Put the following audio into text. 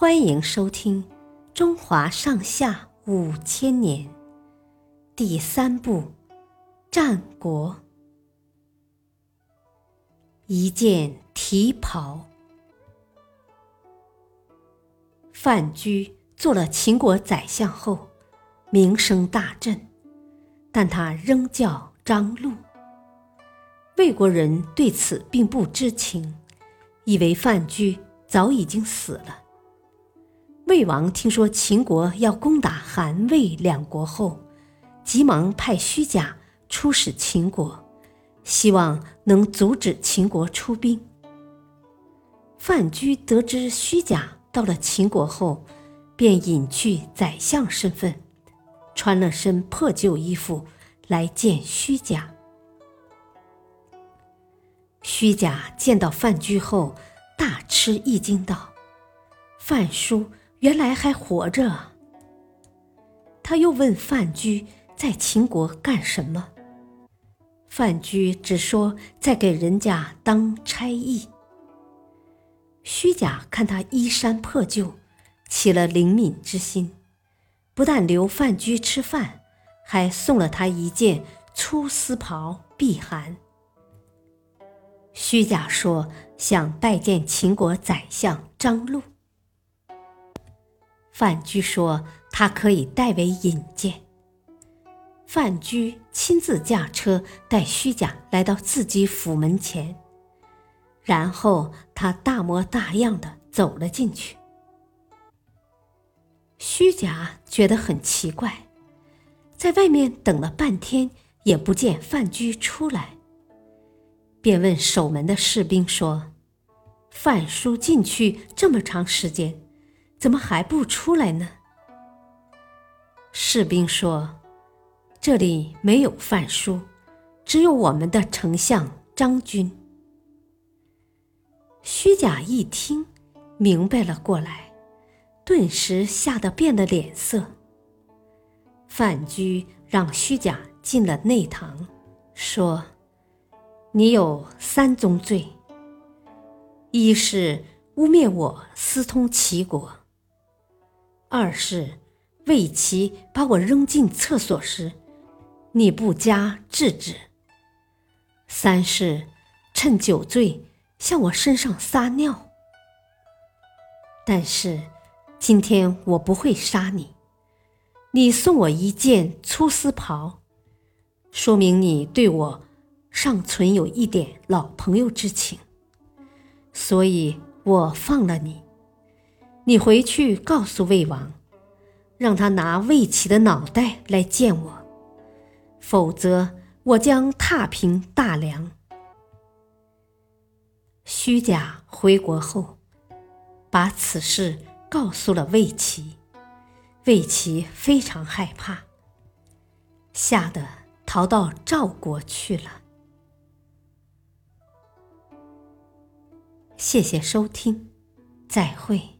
欢迎收听《中华上下五千年》第三部《战国》。一件提袍。范雎做了秦国宰相后，名声大振，但他仍叫张禄。魏国人对此并不知情，以为范雎早已经死了。魏王听说秦国要攻打韩魏两国后，急忙派虚假出使秦国，希望能阻止秦国出兵。范雎得知虚假到了秦国后，便隐去宰相身份，穿了身破旧衣服来见虚假。虚假见到范雎后，大吃一惊，道：“范叔。”原来还活着。他又问范雎在秦国干什么。范雎只说在给人家当差役。虚假看他衣衫破旧，起了怜悯之心，不但留范雎吃饭，还送了他一件粗丝袍避寒。虚假说想拜见秦国宰相张禄。范雎说：“他可以代为引荐。”范雎亲自驾车带虚假来到自己府门前，然后他大模大样的走了进去。虚假觉得很奇怪，在外面等了半天也不见范雎出来，便问守门的士兵说：“范叔进去这么长时间。”怎么还不出来呢？士兵说：“这里没有范书，只有我们的丞相张军。”虚假一听，明白了过来，顿时吓得变了脸色。范雎让虚假进了内堂，说：“你有三宗罪，一是污蔑我私通齐国。”二是，魏齐把我扔进厕所时，你不加制止；三是，趁酒醉向我身上撒尿。但是，今天我不会杀你。你送我一件粗丝袍，说明你对我尚存有一点老朋友之情，所以我放了你。你回去告诉魏王，让他拿魏齐的脑袋来见我，否则我将踏平大梁。虚假回国后，把此事告诉了魏齐，魏齐非常害怕，吓得逃到赵国去了。谢谢收听，再会。